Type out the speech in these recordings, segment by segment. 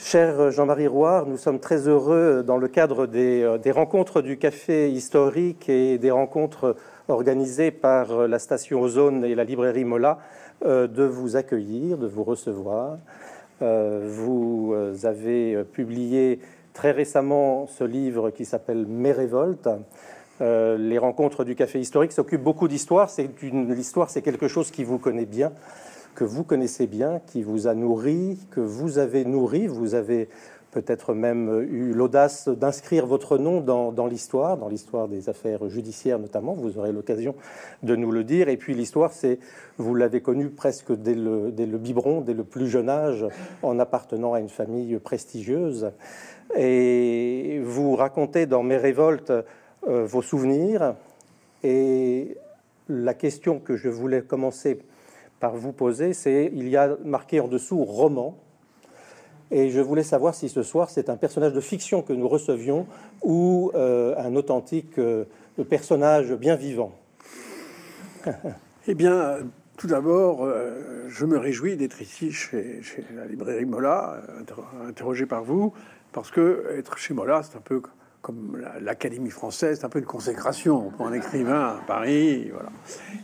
Cher Jean-Marie Roire, nous sommes très heureux dans le cadre des, des, rencontres du café historique et des rencontres organisées par la station Ozone et la librairie Mola de vous accueillir, de vous recevoir. Vous avez publié très récemment ce livre qui s'appelle Mes révoltes. Euh, les rencontres du café historique s'occupent beaucoup d'histoire. L'histoire, c'est quelque chose qui vous connaît bien, que vous connaissez bien, qui vous a nourri, que vous avez nourri. Vous avez peut-être même eu l'audace d'inscrire votre nom dans, l'histoire, dans l'histoire des affaires judiciaires notamment. Vous aurez l'occasion de nous le dire. Et puis l'histoire, c'est vous l'avez connu presque dès le, dès le biberon, dès le plus jeune âge, en appartenant à une famille prestigieuse. Et vous racontez dans Mes révoltes euh, vos souvenirs. Et la question que je voulais commencer par vous poser, c'est il y a marqué en dessous roman. Et je voulais savoir si ce soir c'est un personnage de fiction que nous recevions ou euh, un authentique euh, personnage bien vivant. eh bien, tout d'abord, je me réjouis d'être ici chez, chez, la librairie Mola, interrogé par vous, parce que être chez Mola, c'est un peu comme l'Académie française, c'est un peu une consécration pour un écrivain à Paris. Voilà.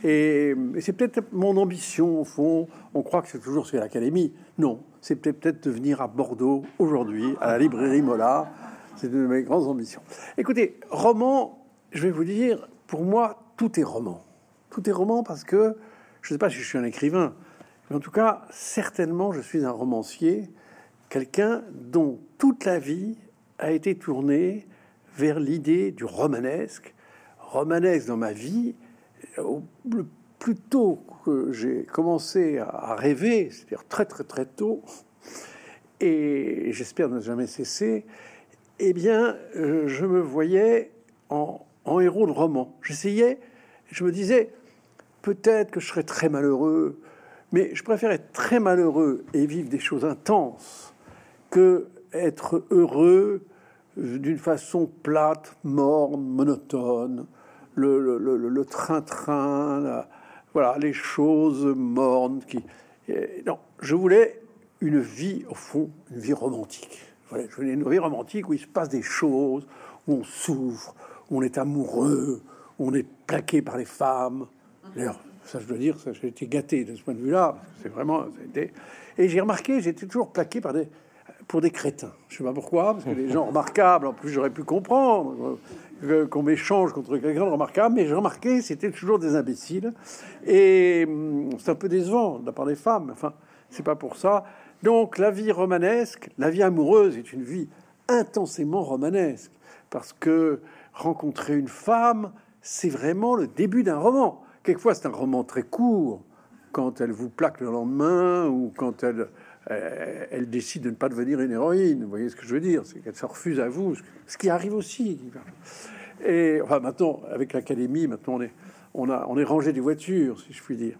Et, c'est peut-être mon ambition, au fond. On croit que c'est toujours sur l'Académie. Non, c'est peut-être de venir à Bordeaux aujourd'hui, à la librairie Mola. C'est une de mes grandes ambitions. Écoutez, roman, je vais vous dire, pour moi, tout est roman. Tout est roman parce que, je ne sais pas si je suis un écrivain, mais en tout cas, certainement, je suis un romancier, quelqu'un dont toute la vie a été tournée vers l'idée du romanesque. Romanesque dans ma vie, le plus tôt que j'ai commencé à rêver, c'est-à-dire très très très tôt, et j'espère ne jamais cesser, eh bien, euh, je me voyais en, héros de roman. J'essayais, je me disais, peut-être que je serais très malheureux, mais je préfère être très malheureux et vivre des choses intenses que être heureux d'une façon plate, morne, monotone, le train-train, voilà, les choses mornes. Qui, non, je voulais une vie, au fond, une vie romantique. Voilà, je voulais une vie romantique où il se passe des choses, où on souffre, où on est amoureux, où on est plaqué par les femmes. D'ailleurs, ça, je dois dire, j'ai été gâté de ce point de vue-là. C'est vraiment. Et j'ai remarqué, j'étais toujours plaqué par des, pour des crétins. Je sais pas pourquoi, parce que les gens remarquables, en plus j'aurais pu comprendre qu'on m'échange contre quelqu'un de remarquable, mais j'ai remarqué c'était toujours des imbéciles. Et hum, c'est un peu décevant de la part des femmes. Enfin, c'est pas pour ça. Donc la vie romanesque, la vie amoureuse est une vie intensément romanesque, parce que rencontrer une femme, c'est vraiment le début d'un roman. Quelquefois c'est un roman très court, quand elle vous plaque le lendemain ou quand elle euh, elle décide de ne pas devenir une héroïne. Vous voyez ce que je veux dire C'est qu'elle se refuse à vous, ce qui arrive aussi. Et enfin, maintenant, avec l'académie, maintenant on est, on a, on est rangé des voitures, si je puis dire.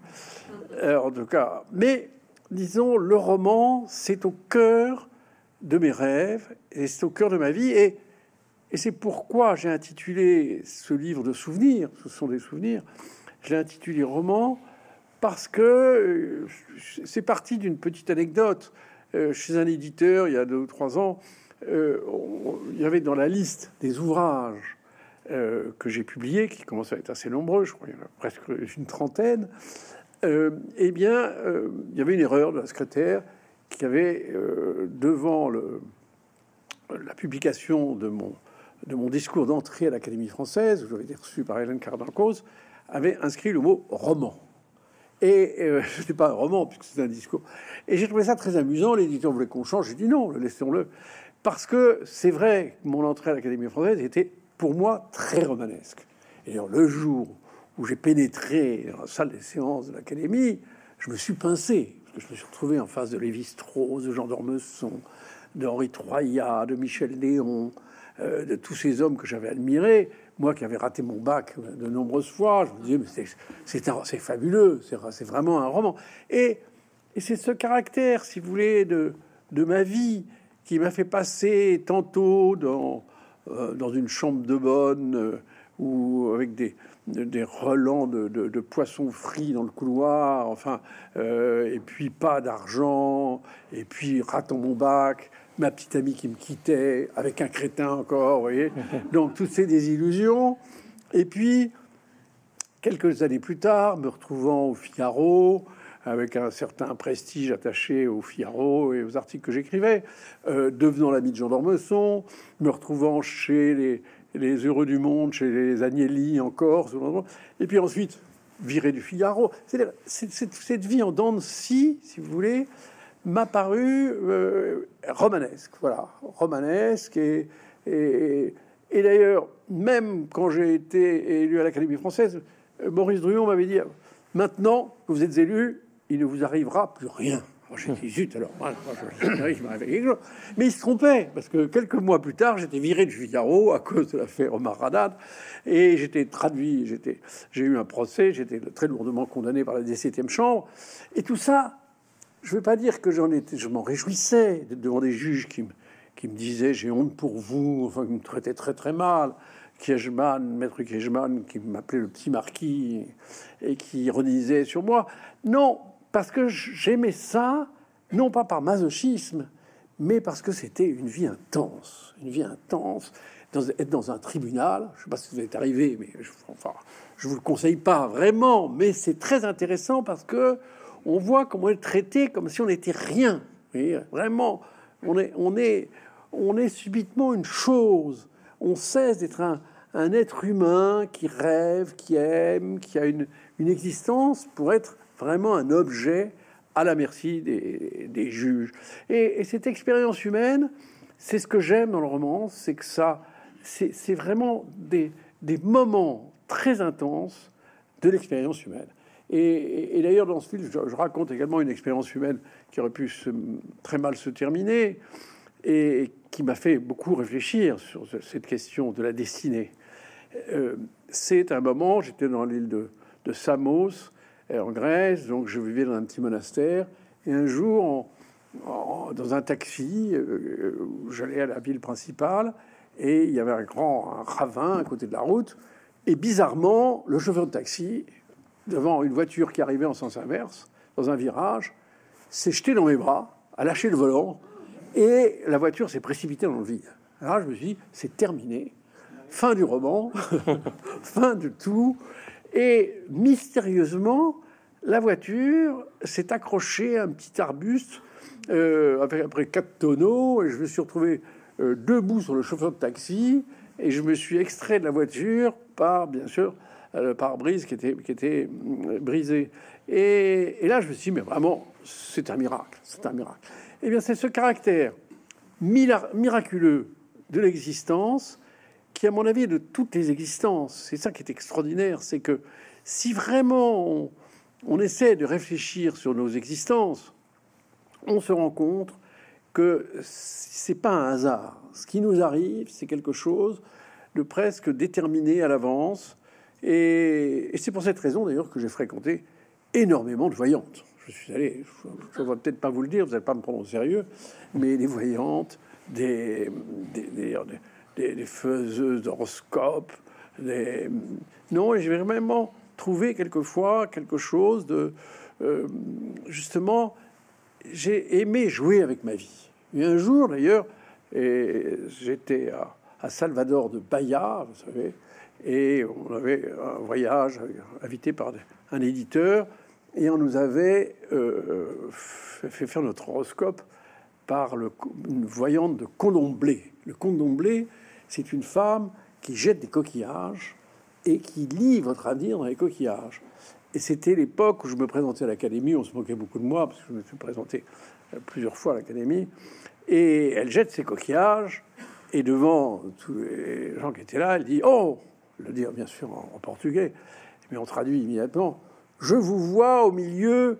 Euh, en tout cas, mais disons, le roman, c'est au cœur de mes rêves et c'est au cœur de ma vie. Et, et c'est pourquoi j'ai intitulé ce livre de souvenirs, ce sont des souvenirs, j'ai intitulé roman parce que euh, c'est parti d'une petite anecdote. Euh, chez un éditeur, il y a deux ou trois ans, euh, il y avait dans la liste des ouvrages que j'ai publiés, qui commencent à être assez nombreux, je crois qu'il y en a presque une trentaine, eh bien, il y avait une erreur de la secrétaire qui avait, devant le, la publication de mon, discours d'entrée à l'Académie française, où j'avais été reçu par Hélène Cardancos, avait inscrit le mot roman. Et euh, ce n'est pas un roman, puisque c'est un discours. Et j'ai trouvé ça très amusant. L'éditeur voulait qu'on change. J'ai dit non, laissons-le. Parce que c'est vrai que mon entrée à l'Académie française était pour moi très romanesque. Et le jour où j'ai pénétré dans la salle des séances de l'Académie, je me suis pincé. Parce que je me suis retrouvé en face de Lévi-Strauss, de Jean d'Ormesson, d'Henri Troyat, de Michel Léon, euh, de tous ces hommes que j'avais admirés moi qui avais raté mon bac de nombreuses fois, je me disais, mais c'est fabuleux, c'est vraiment un roman. Et, c'est ce caractère, si vous voulez, de, de ma vie qui m'a fait passer tantôt dans, euh, une chambre de bonne euh, ou avec des, des relents de, de, poissons frits dans le couloir, enfin, euh, et puis pas d'argent, et puis ratant mon bac, ma petite amie qui me quittait, avec un crétin encore, vous voyez. Donc, toutes ces désillusions. Et puis, quelques années plus tard, me retrouvant au Figaro, avec un certain prestige attaché au Figaro et aux articles que j'écrivais, euh, devenant l'ami de Jean d'Ormesson, me retrouvant chez les, les, Heureux du Monde, chez les Agnelli encore, et puis ensuite viré du Figaro. C'est, cette vie en dents de scie, si vous voulez, m'a paru euh, romanesque, voilà, romanesque et, et, d'ailleurs, même quand j'ai été élu à l'Académie française, Maurice Druon m'avait dit maintenant que vous êtes élu, il ne vous arrivera plus rien. J'ai dit zut, alors Mais il se trompait, parce que quelques mois plus tard, j'étais viré du Figaro à cause de l'affaire Omar Haddad, et j'étais traduit, j'ai eu un procès, j'étais très lourdement condamné par la 17e chambre, et tout ça, je ne veux pas dire que j'en étais, je m'en réjouissais devant des juges qui me, disaient j'ai honte pour vous, enfin, qui me traitaient très très mal. Kiechman, maître Kiechman, qui m'appelait le petit marquis et qui ironisait sur moi. Non, parce que j'aimais ça, non pas par masochisme, mais parce que c'était une vie intense, une vie intense. Dans, être dans un tribunal, je ne sais pas si vous êtes arrivé, mais je, enfin, vous le conseille pas vraiment, mais c'est très intéressant parce que on voit comment on est traité comme si on n'était rien. vraiment, on est, subitement une chose. On cesse d'être un, être humain qui rêve, qui aime, qui a une, existence pour être vraiment un objet à la merci des, juges. Et, cette expérience humaine, c'est ce que j'aime dans le roman, c'est que ça, c'est vraiment des, moments très intenses de l'expérience humaine. Et, d'ailleurs, dans ce film, je, raconte également une expérience humaine qui aurait pu très mal se terminer et qui m'a fait beaucoup réfléchir sur cette question de la destinée. Euh, c'est un moment, j'étais dans l'île de, Samos, en Grèce, donc je vivais dans un petit monastère. Et un jour, dans un taxi, euh, j'allais à la ville principale et il y avait un grand ravin à côté de la route. Et bizarrement, le chauffeur de taxi, devant une voiture qui arrivait en sens inverse, dans un virage, s'est jeté dans mes bras, a lâché le volant et la voiture s'est précipitée dans le vide. Alors je me suis dit, c'est terminé. Fin du roman, fin de tout. Et mystérieusement, la voiture s'est accrochée à un petit arbuste euh, après quatre tonneaux, et je me suis retrouvé euh, debout sur le chauffeur de taxi, et je me suis extrait de la voiture par, bien sûr, le pare-brise qui était, qui était euh, brisé. Et, là, je me suis dit, mais vraiment, c'est un miracle, c'est un miracle. Eh bien, c'est ce caractère miraculeux de l'existence qui, à mon avis, de toutes les existences, c'est ça qui est extraordinaire, c'est que si vraiment on, essaie de réfléchir sur nos existences, on se rend compte que c'est pas un hasard. Ce qui nous arrive, c'est quelque chose de presque déterminé à l'avance. Et, c'est pour cette raison d'ailleurs que j'ai fréquenté énormément de voyantes. Je suis allé, je ne vais peut-être pas vous le dire, vous n'allez pas me prendre au sérieux, mais des voyantes, des, des des, faiseuses d'horoscopes. Des... Non, j'ai vraiment trouvé quelquefois quelque chose de... Euh, justement, j'ai aimé jouer avec ma vie. Et un jour, d'ailleurs, j'étais à, Salvador de Bahia, vous savez, et on avait un voyage invité par un éditeur, et on nous avait euh, fait faire notre horoscope par le, une voyante de Condomblé. Le Condomblé, c'est une femme qui jette des coquillages et qui lit votre avenir dans les coquillages. Et c'était l'époque où je me présentais à l'Académie, on se moquait beaucoup de moi, parce que je me suis présenté euh, plusieurs fois à l'Académie, et elle jette ses coquillages, et devant tous les gens qui étaient là, elle dit Oh Le dire bien sûr en, portugais, mais on traduit immédiatement Je vous vois au milieu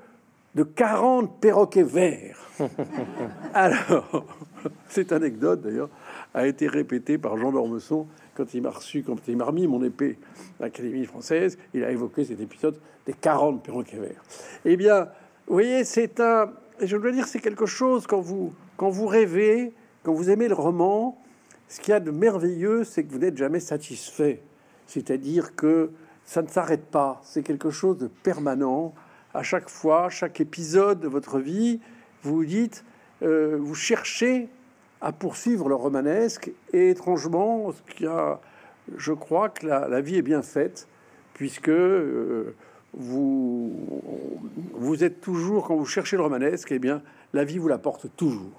de 40 perroquets verts. Alors, cette anecdote d'ailleurs a été répété par Jean d'Ormesson quand il m'a reçu, quand il m'a remis mon épée à l'Académie française. Il a évoqué cet épisode des 40 perroquets verts. Eh bien, vous voyez, c'est un. Je dois dire, c'est quelque chose quand vous, quand vous rêvez, quand vous aimez le roman, ce qu'il y a de merveilleux, c'est que vous n'êtes jamais satisfait. C'est-à-dire que ça ne s'arrête pas. C'est quelque chose de permanent. À chaque fois, chaque épisode de votre vie, vous dites, euh, vous cherchez à poursuivre le romanesque. Et étrangement, ce qui a, je crois que la, vie est bien faite, puisque euh, vous, vous êtes toujours, quand vous cherchez le romanesque, eh bien, la vie vous l'apporte toujours.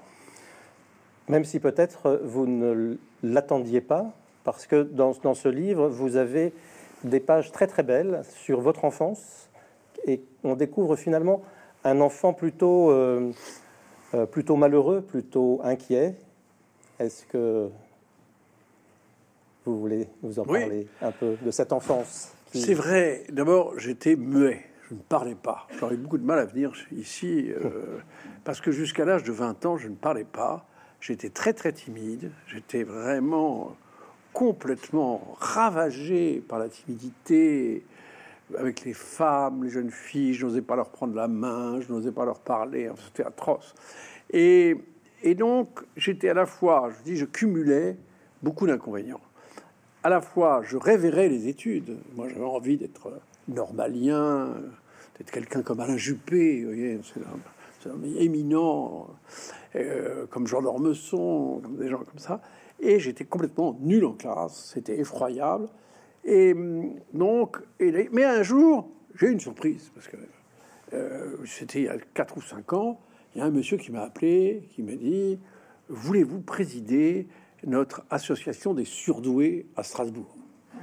Même si peut-être vous ne l'attendiez pas, parce que dans, dans, ce livre, vous avez des pages très très belles sur votre enfance, et on découvre finalement un enfant plutôt, euh, euh, plutôt malheureux, plutôt inquiet. Est-ce que vous voulez nous en parler un peu de cette enfance C'est vrai. D'abord, j'étais muet. Je ne parlais pas. J'aurais beaucoup de mal à venir ici euh, parce que jusqu'à l'âge de 20 ans, je ne parlais pas. J'étais très très timide. J'étais vraiment complètement ravagé par la timidité avec les femmes, les jeunes filles. Je n'osais pas leur prendre la main, je n'osais pas leur parler. C'était atroce. Et, et donc, j'étais à la fois, je dis, je cumulais beaucoup d'inconvénients. À la fois, je révérais les études. Moi, j'avais envie d'être normalien, d'être quelqu'un comme Alain Juppé, vous voyez, éminent, euh, comme Jean d'Ormesson, des gens comme ça. Et j'étais complètement nul en classe, c'était effroyable. Et hum, donc, et, mais un jour, j'ai eu une surprise, parce que euh, c'était il y a 4 ou 5 ans, il y a un monsieur qui m'a appelé, qui m'a dit, voulez-vous présider notre association des surdoués à Strasbourg?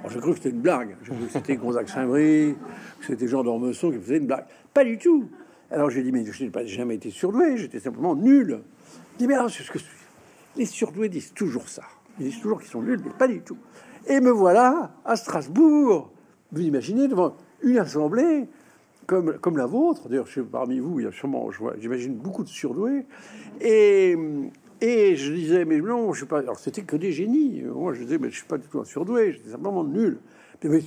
J'ai cru que c'était une blague, c'était Gonzague Saint-Brie, c'était Jean d'Ormesson qui faisait une blague. Pas du tout alors j'ai dit, mais je n'ai jamais été surdoué, j'étais simplement nul. Il dit, mais alors, ce que les surdoués disent toujours ça. Ils disent toujours qu'ils sont nuls, mais pas du tout. Et me voilà à Strasbourg. Vous imaginez devant une assemblée comme, comme la vôtre. D'ailleurs, parmi vous, il y a sûrement, j'imagine, beaucoup de surdoués. Et, et je disais, mais non, je suis pas. Alors, c'était que des génies. Moi, je disais, mais je suis pas du tout un surdoué, j'étais simplement nul. mais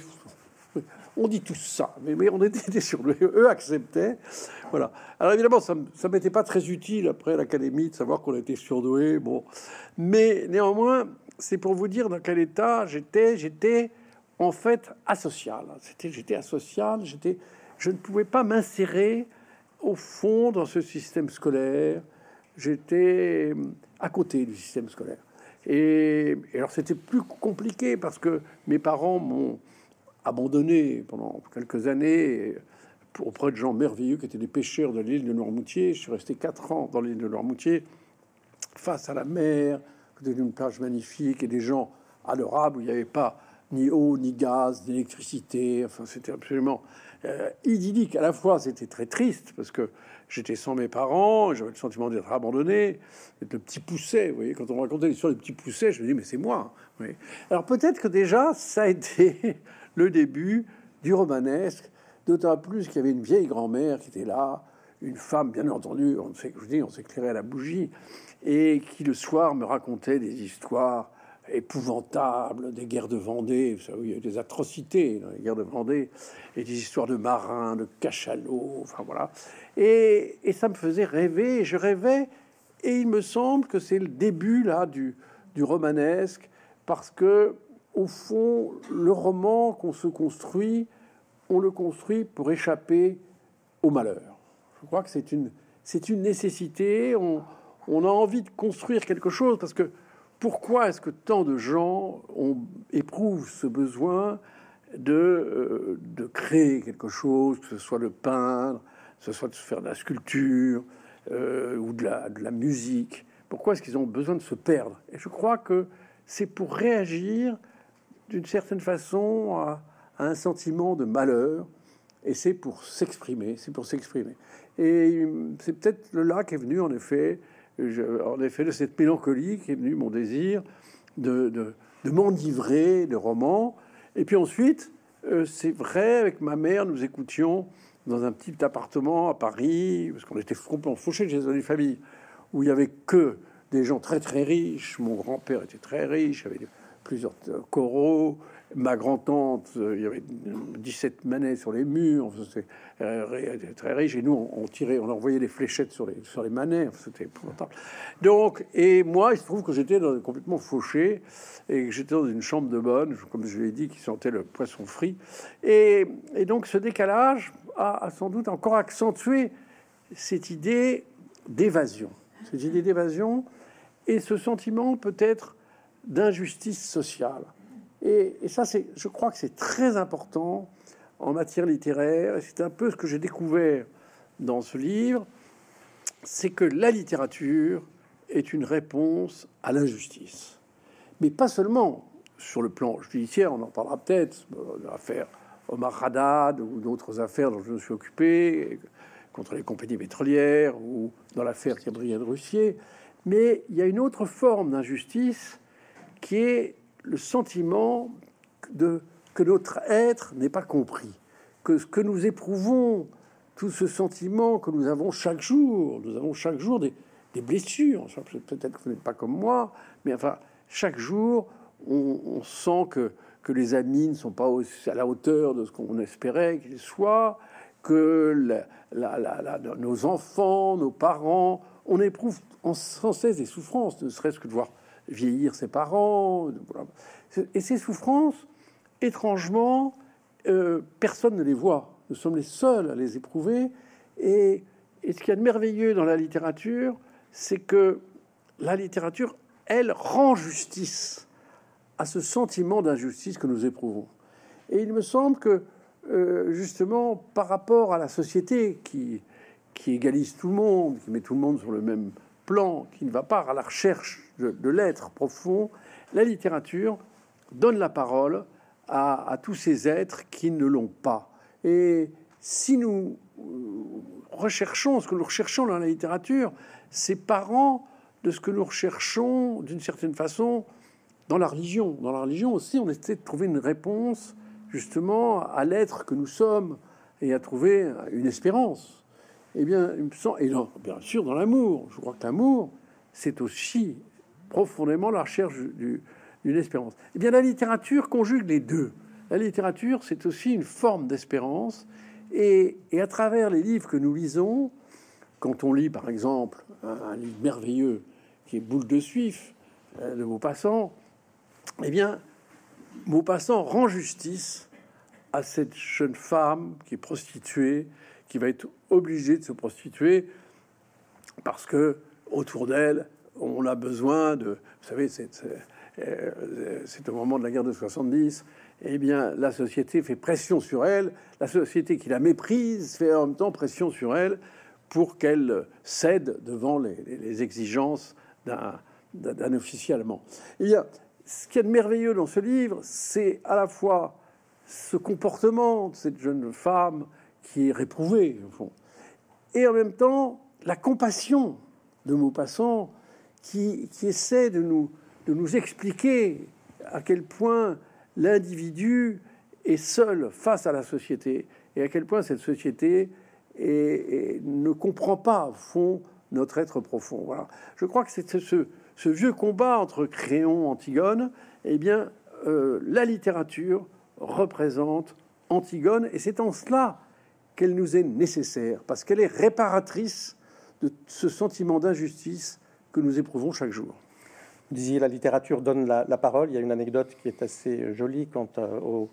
on dit tout ça, mais, on était sur le, eux acceptaient. Voilà. Alors évidemment, ça ne m'était pas très utile après l'académie de savoir qu'on était surdoué. Bon, mais néanmoins, c'est pour vous dire dans quel état j'étais. J'étais en fait asocial. C'était, j'étais asocial. J'étais, je ne pouvais pas m'insérer au fond dans ce système scolaire. J'étais à côté du système scolaire. et alors c'était plus compliqué parce que mes parents m'ont abandonné pendant quelques années auprès de gens merveilleux qui étaient des pêcheurs de l'île de Noirmoutier. Je suis resté quatre ans dans l'île de Noirmoutier, face à la mer, côté d'une plage magnifique et des gens adorables où il n'y avait pas ni eau, ni gaz, ni électricité. Enfin, c'était absolument euh, idyllique. À la fois, c'était très triste parce que j'étais sans mes parents, j'avais le sentiment d'être abandonné, d'être le petit pousset. Vous voyez, quand on racontait l'histoire du petit pousset, je me dis, mais c'est moi. Alors peut-être que déjà, ça a été le début du romanesque, d'autant plus qu'il y avait une vieille grand-mère qui était là, une femme, bien entendu, on sait je on s'éclairait à la bougie, et qui le soir me racontait des histoires épouvantables, des guerres de Vendée, vous savez, il y a des atrocités dans les guerres de Vendée, et des histoires de marins, de cachalots, enfin voilà. Et, ça me faisait rêver, je rêvais, et il me semble que c'est le début là du, romanesque, parce que au fond, le roman qu'on se construit, on le construit pour échapper au malheur. Je crois que c'est une, une nécessité. On, a envie de construire quelque chose parce que pourquoi est-ce que tant de gens ont, éprouvent ce besoin de, euh, créer quelque chose, que ce soit de peindre, que ce soit de faire de la sculpture euh, ou de la, musique? Pourquoi est-ce qu'ils ont besoin de se perdre? Et je crois que c'est pour réagir d'une certaine façon à, un sentiment de malheur, et c'est pour s'exprimer, c'est pour s'exprimer. Et c'est peut-être là qu'est venu, en effet, en effet, de cette mélancolie qui est venu mon désir de, de, de m'enivrer de romans. Et puis ensuite, euh, c'est vrai, avec ma mère, nous écoutions dans un petit appartement à Paris, parce qu'on était complètement fauchés chez une famille où il y avait que des gens très très riches. Mon grand-père était très riche, avait plusieurs coraux. Ma grand-tante, euh, il y avait 17 manets sur les murs, c'était euh, très riche. Et nous, on, tirait, on envoyait des fléchettes sur les, sur les manets, c'était épouvantable. Donc, et moi, il se trouve que j'étais complètement fauché et que j'étais dans une chambre de bonne, comme je l'ai dit, qui sentait le poisson frit. Et, donc, ce décalage a, a sans doute encore accentué cette idée d'évasion. Cette idée d'évasion et ce sentiment peut-être d'injustice sociale. Et, ça, c'est, je crois que c'est très important en matière littéraire. C'est un peu ce que j'ai découvert dans ce livre, c'est que la littérature est une réponse à l'injustice. Mais pas seulement sur le plan judiciaire, on en parlera peut-être, de l'affaire Omar Haddad ou d'autres affaires dont je me suis occupé, contre les compagnies pétrolières ou dans l'affaire Gabriel Russier. Mais il y a une autre forme d'injustice qui est le sentiment de, que notre être n'est pas compris, que ce que nous éprouvons, tout ce sentiment que nous avons chaque jour, nous avons chaque jour des, blessures. Peut-être que vous n'êtes pas comme moi, mais enfin, chaque jour, on, sent que, que les amis ne sont pas à la hauteur de ce qu'on espérait qu'ils soient, que nos enfants, nos parents, on éprouve sans cesse des souffrances, ne serait-ce que de voir vieillir ses parents. Et ces souffrances, étrangement, euh, personne ne les voit. Nous sommes les seuls à les éprouver. Et, et ce qu'il y a de merveilleux dans la littérature, c'est que la littérature, elle, rend justice à ce sentiment d'injustice que nous éprouvons. Et il me semble que, euh, justement, par rapport à la société qui, qui égalise tout le monde, qui met tout le monde sur le même plan, qui ne va pas à la recherche de, l'être profond, la littérature donne la parole à, à, tous ces êtres qui ne l'ont pas. Et si nous euh, recherchons ce que nous recherchons dans la littérature, c'est parents de ce que nous recherchons d'une certaine façon dans la religion. Dans la religion aussi, on essaie de trouver une réponse justement à l'être que nous sommes et à trouver une espérance. Eh bien, il me et bien sûr dans l'amour. Je crois que l'amour, c'est aussi profondément la recherche d'une espérance. Eh bien, la littérature conjugue les deux. La littérature, c'est aussi une forme d'espérance. Et, à travers les livres que nous lisons, quand on lit par exemple un, livre merveilleux qui est Boule de Suif euh, de Maupassant, eh bien, Maupassant rend justice à cette jeune femme qui est prostituée, qui va être obligée de se prostituer parce que autour d'elle, on a besoin de. Vous savez, c'est euh, au moment de la guerre de 70. Eh bien, la société fait pression sur elle. La société qui la méprise fait en même temps pression sur elle pour qu'elle cède devant les, exigences d'un officier allemand. Y a, ce qui est de merveilleux dans ce livre, c'est à la fois ce comportement de cette jeune femme qui est réprouvée, au fond, et en même temps la compassion de Maupassant qui, qui essaie de nous, de nous expliquer à quel point l'individu est seul face à la société et à quel point cette société et, ne comprend pas, au fond, notre être profond. Voilà. Je crois que c'est ce, vieux combat entre Créon, Antigone, eh bien, euh, la littérature représente Antigone, et c'est en cela qu'elle nous est nécessaire, parce qu'elle est réparatrice de ce sentiment d'injustice que nous éprouvons chaque jour. Vous disiez la littérature donne la, parole. Il y a une anecdote qui est assez jolie quant euh, au,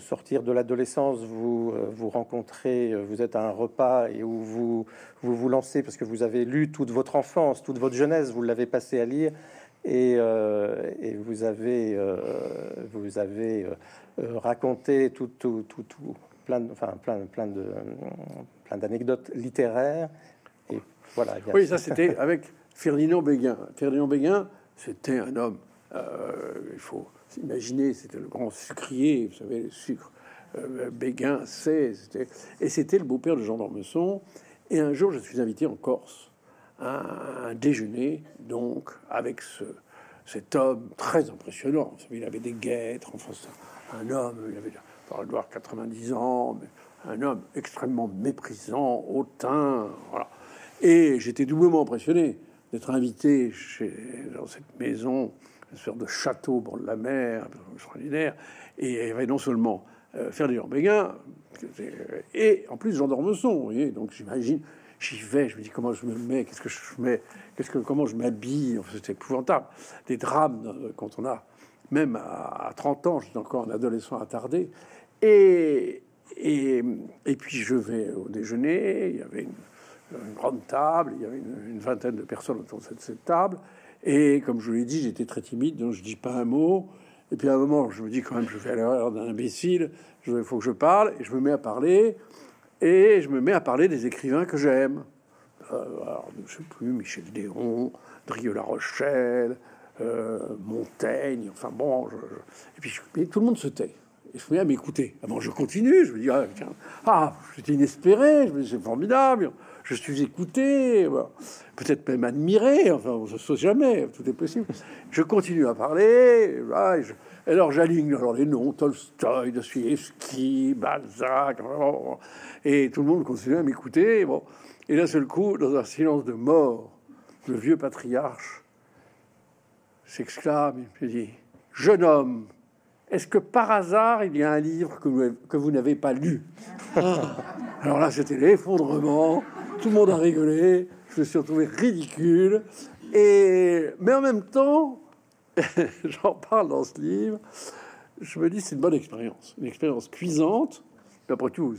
sortir de l'adolescence, vous euh, vous rencontrez, euh, vous êtes à un repas et où vous vous, lancez parce que vous avez lu toute votre enfance, toute votre jeunesse, vous l'avez passé à lire et, euh, et vous avez vous avez raconté tout, tout, tout, tout, plein, de, enfin plein, plein de plein d'anecdotes littéraires et voilà. Oui, ça c'était avec Ferdinand Béguin. Ferdinand Béguin, c'était un homme. il faut Imaginez, c'était le grand sucrier, vous savez, le sucre. Euh, Béguin, c'est, et c'était le beau-père de Jean d'Ormesson. Et un jour, je suis invité en Corse à un déjeuner, donc, avec ce, cet homme très impressionnant. Vous savez, il avait des guêtres, enfin, un homme, il avait, il doit 90 ans, un homme extrêmement méprisant, hautain. Et j'étais doublement impressionné d'être invité chez, dans cette maison une sorte de château de la mer, extraordinaire. Et non seulement euh, Ferdinand Béguin, et en plus Jean d'Ormesson. Vous voyez, donc j'imagine, j'y vais, je me dis comment je me mets, qu'est-ce que je mets, qu'est-ce que, comment je m'habille. C'est épouvantable. Des drames euh, quand on a, même à, 30 ans, j'étais encore un adolescent attardé. Et, puis je vais au déjeuner, il y avait une, grande table, il y avait une, vingtaine de personnes autour de cette table. Et comme je vous l'ai dit, j'étais très timide, donc je dis pas un mot. Et puis à un moment, je me dis quand même, je fais l'erreur d'un imbécile, il faut que je parle, et je me mets à parler, et je me mets à parler des écrivains que j'aime. Euh, alors, je sais plus, Michel Déron, Drieux-La Rochelle, euh, Montaigne, enfin bon, et puis tout le monde se tait. Et je me à m'écouter. Avant, je continue, je me dis, ah, tiens, ah, inespéré, c'est formidable, je suis écouté, peut-être même admiré, enfin, on ne sait jamais, tout est possible. Je continue à parler, alors j'aligne alors les noms, Tolstoï, Dostoevsky, Balzac, et tout le monde continue à m'écouter. Bon. Et d'un seul coup, dans un silence de mort, le vieux patriarche s'exclame, il me dit, jeune homme, est-ce que par hasard il y a un livre que vous, que vous n'avez pas lu ah. Alors là, c'était l'effondrement. Tout le monde a rigolé. Je me suis retrouvé ridicule. Et mais en même temps, j'en parle dans ce livre. Je me dis c'est une bonne expérience, une expérience cuisante. Après tout,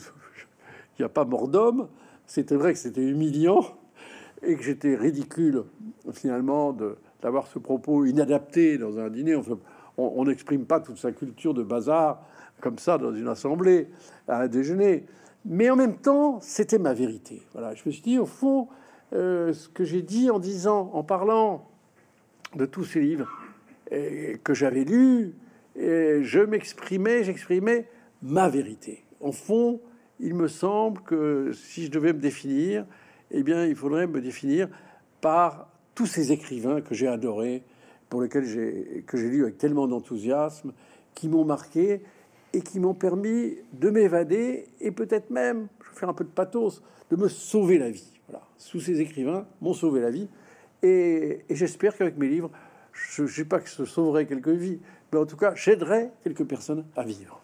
il n'y a pas mort d'homme. C'était vrai que c'était humiliant et que j'étais ridicule finalement d'avoir ce propos inadapté dans un dîner. Enfin, on n'exprime pas toute sa culture de bazar comme ça dans une assemblée à un déjeuner. Mais en même temps, c'était ma vérité. Voilà, je me suis dit, au fond, euh, ce que j'ai dit en disant, en parlant de tous ces livres que j'avais lus, et je m'exprimais, j'exprimais ma vérité. Au fond, il me semble que si je devais me définir, eh bien, il faudrait me définir par tous ces écrivains que j'ai adorés, pour lesquels j'ai que j'ai lu avec tellement d'enthousiasme, qui m'ont marqué et qui m'ont permis de m'évader et peut-être même, je vais faire un peu de pathos, de me sauver la vie. Voilà, sous ces écrivains m'ont sauvé la vie et, j'espère qu'avec mes livres, je ne sais pas que je sauverai quelques vies, mais en tout cas, j'aiderai quelques personnes à vivre.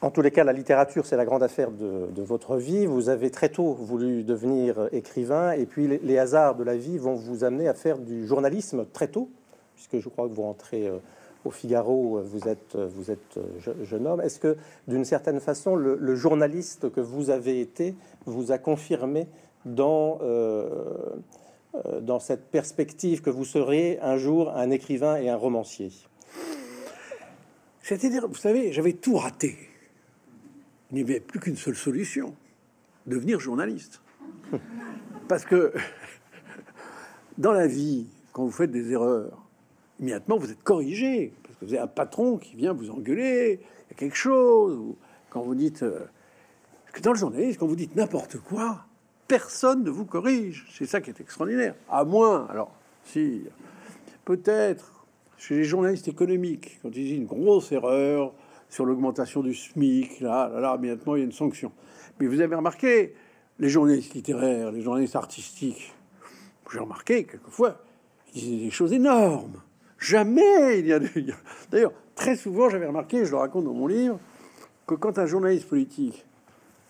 En tous les cas, la littérature, c'est la grande affaire de, votre vie. Vous avez très tôt voulu devenir écrivain, et puis les, hasards de la vie vont vous amener à faire du journalisme très tôt, puisque je crois que vous rentrez euh, au Figaro, vous êtes, vous êtes jeune homme. Est-ce que, d'une certaine façon, le, journaliste que vous avez été vous a confirmé dans, euh, euh, dans cette perspective que vous serez un jour un écrivain et un romancier? C'est-à-dire, vous savez, j'avais tout raté il n'y avait plus qu'une seule solution, devenir journaliste. Parce que dans la vie, quand vous faites des erreurs, immédiatement vous êtes corrigé, parce que vous avez un patron qui vient vous engueuler, il y a quelque chose, ou quand vous dites... Euh, que dans le journalisme, quand vous dites n'importe quoi, personne ne vous corrige. C'est ça qui est extraordinaire. À moins, alors, si, peut-être, chez les journalistes économiques, quand ils disent une grosse erreur, sur l'augmentation du SMIC. Là, là, là, immédiatement, il y a une sanction. Mais vous avez remarqué, les journalistes littéraires, les journalistes artistiques, j'ai remarqué quelquefois, ils disaient des choses énormes. Jamais il y a. D'ailleurs, très souvent, j'avais remarqué, je le raconte dans mon livre, que quand un journaliste politique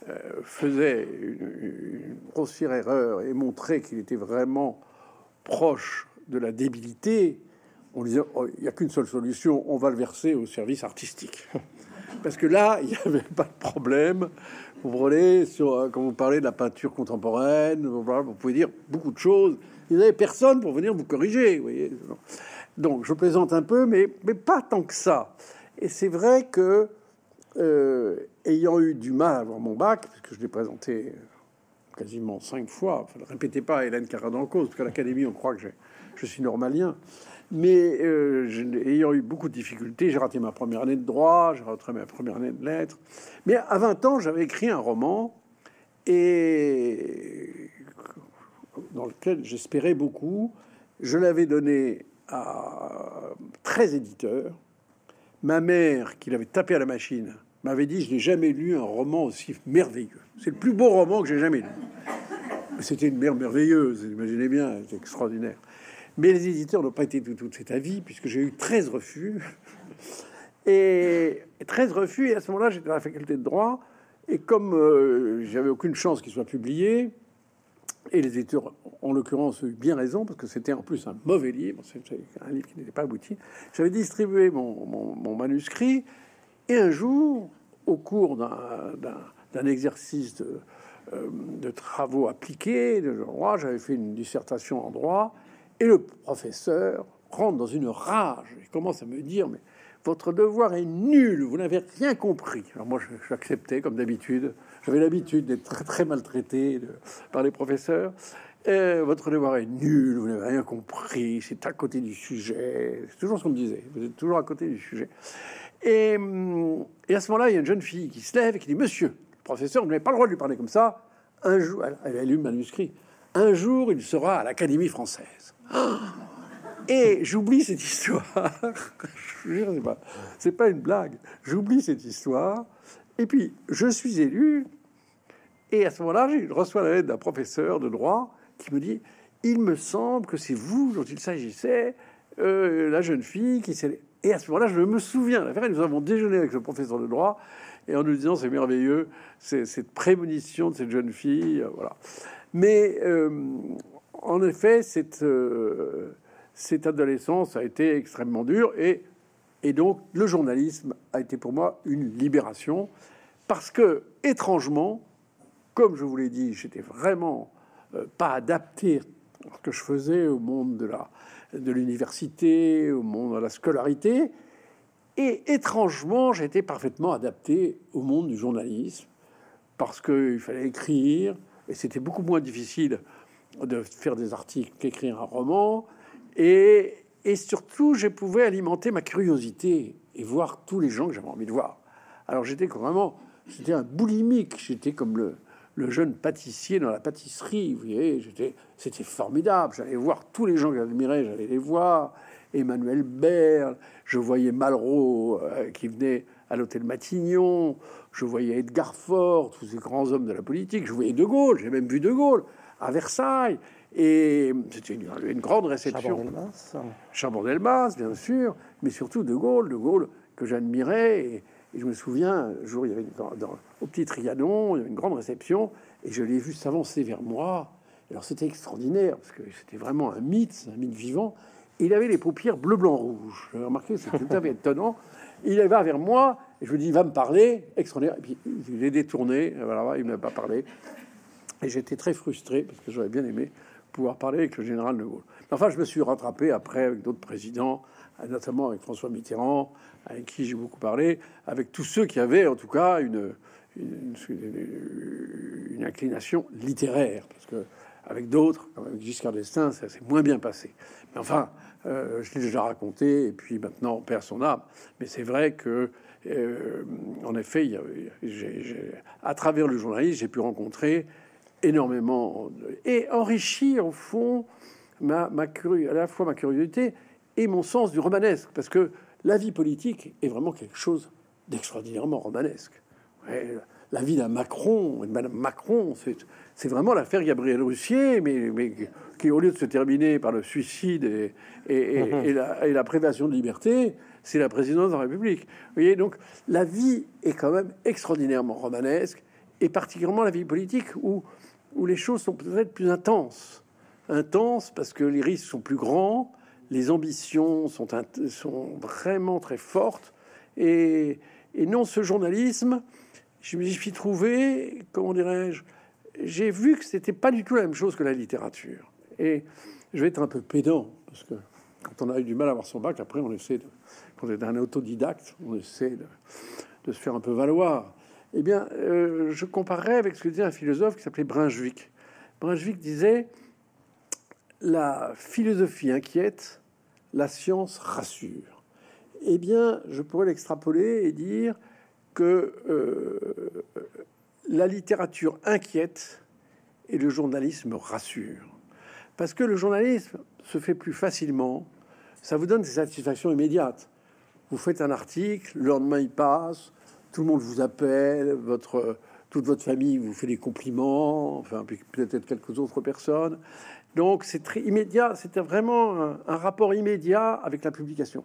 euh, faisait une, grossière erreur et montrait qu'il était vraiment proche de la débilité, on disait oh, il n'y a qu'une seule solution, on va le verser au service artistique. Parce que là, il n'y avait pas de problème. Vous prenez, sur, euh, quand vous parlez de la peinture contemporaine, vous pouvez dire beaucoup de choses. Il n'y avait personne pour venir vous corriger. Vous voyez Donc, je plaisante un peu, mais, mais pas tant que ça. Et c'est vrai que, euh, ayant eu du mal à avoir mon bac, puisque je l'ai présenté quasiment cinq fois, ne répétez pas Hélène Caradan-Cause, parce qu'à l'Académie, on croit que je suis normalien. Mais euh, ayant eu beaucoup de difficultés, j'ai raté ma première année de droit, j'ai raté ma première année de lettres. Mais à 20 ans, j'avais écrit un roman et dans lequel j'espérais beaucoup. Je l'avais donné à 13 éditeurs. Ma mère, qui l'avait tapé à la machine, m'avait dit Je n'ai jamais lu un roman aussi merveilleux. C'est le plus beau roman que j'ai jamais lu. C'était une mère merveilleuse, imaginez bien, extraordinaire. Mais les éditeurs n'ont pas été tout, tout cet avis, puisque j'ai eu 13 refus. Et 13 refus, et à ce moment-là, j'étais à la faculté de droit. Et comme euh, j'avais aucune chance qu'il soit publié, et les éditeurs, en l'occurrence, ont eu bien raison, parce que c'était en plus un mauvais livre, un livre qui n'était pas abouti, j'avais distribué mon, manuscrit. Et un jour, au cours d'un exercice de, euh, de, travaux appliqués de droit, j'avais fait une dissertation en droit, Et le professeur rentre dans une rage. Il commence à me dire, mais votre devoir est nul, vous n'avez rien compris. Alors moi, j'acceptais comme d'habitude. J'avais l'habitude d'être très, très maltraité par les professeurs. Et votre devoir est nul, vous n'avez rien compris, c'est à côté du sujet. C'est toujours ce qu'on me disait, vous êtes toujours à côté du sujet. Et, et à ce moment-là, il y a une jeune fille qui se lève et qui dit Monsieur, le professeur, vous n'avez pas le droit de lui parler comme ça. Un jour, elle, elle a lu le manuscrit. Un jour, il sera à l'Académie française. Et j'oublie cette histoire. je c'est pas, c'est pas une blague. J'oublie cette histoire. Et puis, je suis élu. Et à ce moment-là, je reçois la lettre d'un professeur de droit qui me dit Il me semble que c'est vous dont il s'agissait, euh, la jeune fille qui s'est. Et à ce moment-là, je me souviens, nous avons déjeuné avec le professeur de droit et en nous disant c'est merveilleux, cette prémonition de cette jeune fille, euh, voilà. Mais euh, en effet, cette, cette adolescence a été extrêmement dure et, donc le journalisme a été pour moi une libération parce que étrangement, comme je vous l'ai dit, j'étais vraiment euh, pas adapté à ce que je faisais au monde de de l'université, au monde de la scolarité. Et étrangement, j'étais parfaitement adapté au monde du journalisme parce qu'il fallait écrire et c'était beaucoup moins difficile de faire des articles qu'écrire un roman. Et, et surtout, je pouvais alimenter ma curiosité et voir tous les gens que j'avais envie de voir. Alors j'étais vraiment, j'étais un boulimique, j'étais comme le, le jeune pâtissier dans la pâtisserie. Vous voyez, c'était formidable. J'allais voir tous les gens que j'admirais, j'allais les voir. Emmanuel Berle, je voyais Malraux euh, qui venait à l'hôtel Matignon, je voyais Edgar Faure, tous ces grands hommes de la politique, je voyais De Gaulle, j'ai même vu De Gaulle à Versailles. Et c'était une, grande réception. Charbon-Delmas, bien sûr, mais surtout De Gaulle, De Gaulle que j'admirais. Et je me souviens, un jour, il y avait dans, au petit Trianon, il y avait une grande réception, et je l'ai vu s'avancer vers moi. Alors c'était extraordinaire, parce que c'était vraiment un mythe, un mythe vivant. il avait les paupières bleu, blanc, rouge. J'ai remarqué, c'était tout à fait étonnant. Il va vers moi, et je lui dis, il va me parler, extraordinaire. Et puis il est détourné, voilà, il ne m'a pas parlé. Et j'étais très frustré, parce que j'aurais bien aimé pouvoir parler avec le général de Gaulle. Enfin, je me suis rattrapé après avec d'autres présidents, notamment avec François Mitterrand, avec qui j'ai beaucoup parlé, avec tous ceux qui avaient en tout cas une, inclination littéraire, parce que avec d'autres, avec Giscard d'Estaing, ça s'est moins bien passé. Mais enfin, euh, je l'ai déjà raconté, et puis maintenant, on perd son âme. Mais c'est vrai que, euh, en effet, à travers le journalisme, j'ai pu rencontrer énormément et enrichir au fond ma, ma à la fois ma curiosité et mon sens du romanesque, parce que la vie politique est vraiment quelque chose d'extraordinairement romanesque. la vie d'un Macron, de Madame Macron, c'est vraiment l'affaire Gabriel Roussier, mais, mais, qui, au lieu de se terminer par le suicide et, et, et, la, et la, privation de liberté, c'est la présidence de la République. Vous voyez, donc la vie est quand même extraordinairement romanesque, et particulièrement la vie politique, où, où les choses sont peut-être plus intenses. Intenses parce que les risques sont plus grands, les ambitions sont, vraiment très fortes. Et, non, ce journalisme, je me suis trouvé, comment dirais-je, j'ai vu que c'était pas du tout la même chose que la littérature. Et je vais être un peu pédant, parce que quand on a eu du mal à avoir son bac, après on essaie de, quand on est un autodidacte, on essaie de, se faire un peu valoir. Eh bien, euh, je comparerais avec ce que disait un philosophe qui s'appelait Brunswick. Brunswick disait la philosophie inquiète, la science rassure. Eh bien, je pourrais l'extrapoler et dire que euh, la littérature inquiète et le journalisme rassure. Parce que le journalisme se fait plus facilement, ça vous donne des satisfactions immédiates. Vous faites un article, le lendemain il passe, tout le monde vous appelle, toute votre famille vous fait des compliments, enfin peut-être quelques autres personnes. Donc c'est très immédiat, c'était vraiment un, rapport immédiat avec la publication.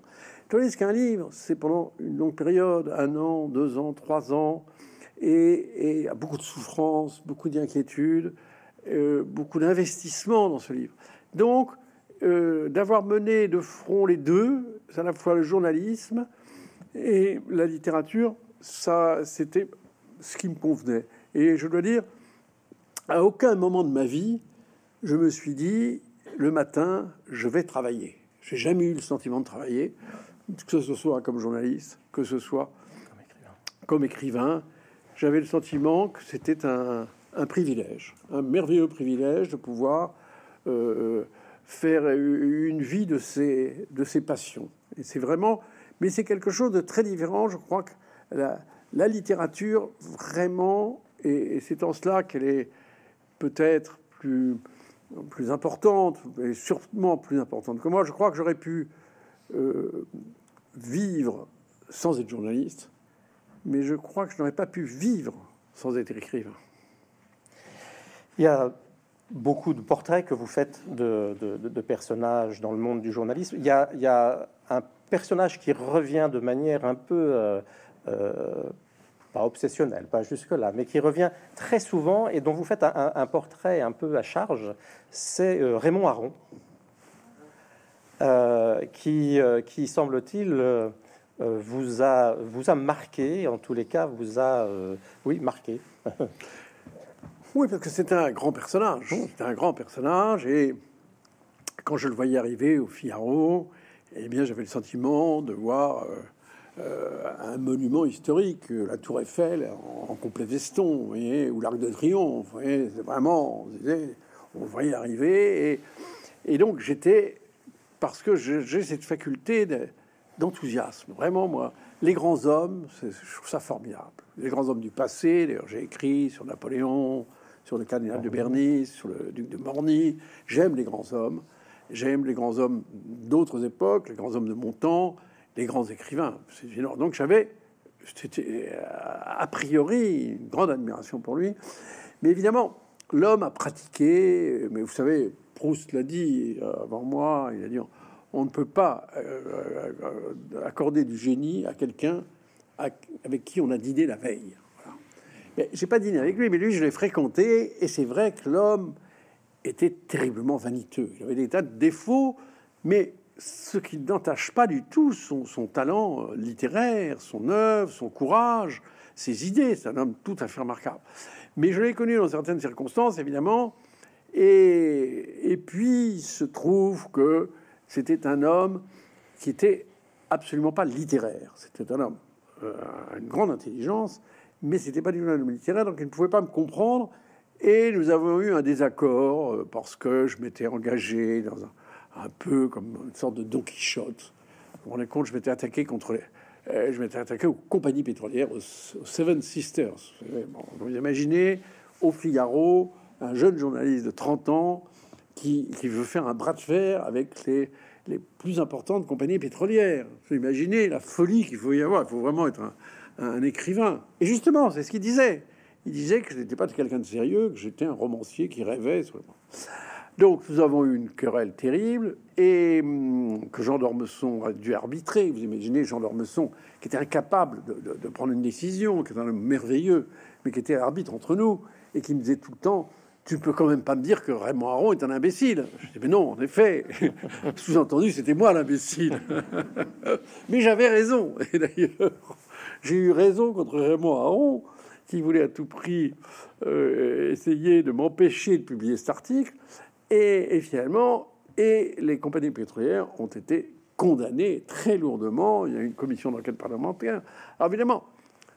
Tandis qu'un livre, c'est pendant une longue période, un an, deux ans, trois ans, et, et beaucoup de souffrance, beaucoup d'inquiétude, euh, beaucoup d'investissement dans ce livre. Donc euh, d'avoir mené de front les deux, à la fois le journalisme et la littérature, ça c'était ce qui me convenait. Et je dois dire, à aucun moment de ma vie, je me suis dit, le matin, je vais travailler. J'ai jamais eu le sentiment de travailler, que ce soit comme journaliste, que ce soit comme écrivain. J'avais le sentiment que c'était un, privilège, un merveilleux privilège de pouvoir euh, faire une vie de ses, de ses passions. Et c'est vraiment, mais c'est quelque chose de très différent. Je crois que la, littérature, vraiment, et, c'est en cela qu'elle est peut-être plus, importante, et sûrement plus importante que moi. Je crois que j'aurais pu euh, vivre sans être journaliste, mais je crois que je n'aurais pas pu vivre sans être écrivain. Il y a beaucoup de portraits que vous faites de, personnages dans le monde du journalisme. Il y, a, un personnage qui revient de manière un peu, euh, pas obsessionnelle, pas jusque-là, mais qui revient très souvent et dont vous faites un, portrait un peu à charge, c'est euh, Raymond Aron, qui, qui semble-t-il, vous, a, vous a marqué, en tous les cas, vous a, oui, marqué. Oui, parce que c'était un grand personnage. C'était un grand personnage. Et quand je le voyais arriver au Figaro, eh bien, j'avais le sentiment de voir euh, euh, un monument historique, la Tour Eiffel en, complet veston, vous voyez, ou l'Arc de Triomphe. Vous voyez, vraiment, on, on voyait arriver. Et, et donc, j'étais, parce que j'ai cette faculté d'enthousiasme, vraiment, moi, les grands hommes, je trouve ça formidable. Les grands hommes du passé, d'ailleurs, j'ai écrit sur Napoléon, sur le cardinal de Bernis, sur le duc de Morny. J'aime les grands hommes. J'aime les grands hommes d'autres époques, les grands hommes de mon temps, les grands écrivains. Donc j'avais, euh, a priori une grande admiration pour lui. Mais évidemment, l'homme a pratiqué, mais vous savez, Proust l'a dit avant moi, il a dit on ne peut pas euh, euh, accorder du génie à quelqu'un avec qui on a dîné la veille. J'ai pas dîné avec lui, mais lui, je l'ai fréquenté, et c'est vrai que l'homme était terriblement vaniteux. Il avait des tas de défauts, mais ce qui n'entache pas du tout son, talent euh, littéraire, son œuvre, son courage, ses idées. C'est un homme tout à fait remarquable. Mais je l'ai connu dans certaines circonstances, évidemment. Et, puis, il se trouve que c'était un homme qui était absolument pas littéraire. C'était un homme euh, à une grande intelligence, mais c'était pas du journal littéraire, donc il ne pouvait pas me comprendre. Et nous avons eu un désaccord euh, parce que je m'étais engagé dans un, un, peu comme une sorte de Don Quichotte. Vous vous compte, je m'étais attaqué contre les, euh, je m'étais attaqué aux compagnies pétrolières, aux, Seven Sisters. vous imaginez au Figaro un jeune journaliste de 30 ans qui, qui veut faire un bras de fer avec les, les plus importantes compagnies pétrolières. Vous imaginez la folie qu'il faut y avoir. Il faut vraiment être un, un écrivain. Et justement, c'est ce qu'il disait. Il disait que je n'étais pas quelqu'un de sérieux, que j'étais un romancier qui rêvait. Donc nous avons eu une querelle terrible et hum, que Jean d'Ormesson a dû arbitrer. Vous imaginez Jean d'Ormesson qui était incapable de, prendre une décision, qui est un homme merveilleux, mais qui était arbitre entre nous et qui me disait tout le temps tu peux quand même pas me dire que Raymond Aron est un imbécile. Je dis, mais non, en effet. Sous-entendu, c'était moi l'imbécile. mais j'avais raison. Et d'ailleurs, j'ai eu raison contre Raymond Aron, qui voulait à tout prix euh, essayer de m'empêcher de publier cet article. Et, finalement, et les compagnies pétrolières ont été condamnées très lourdement. Il y a une commission d'enquête parlementaire. Alors évidemment,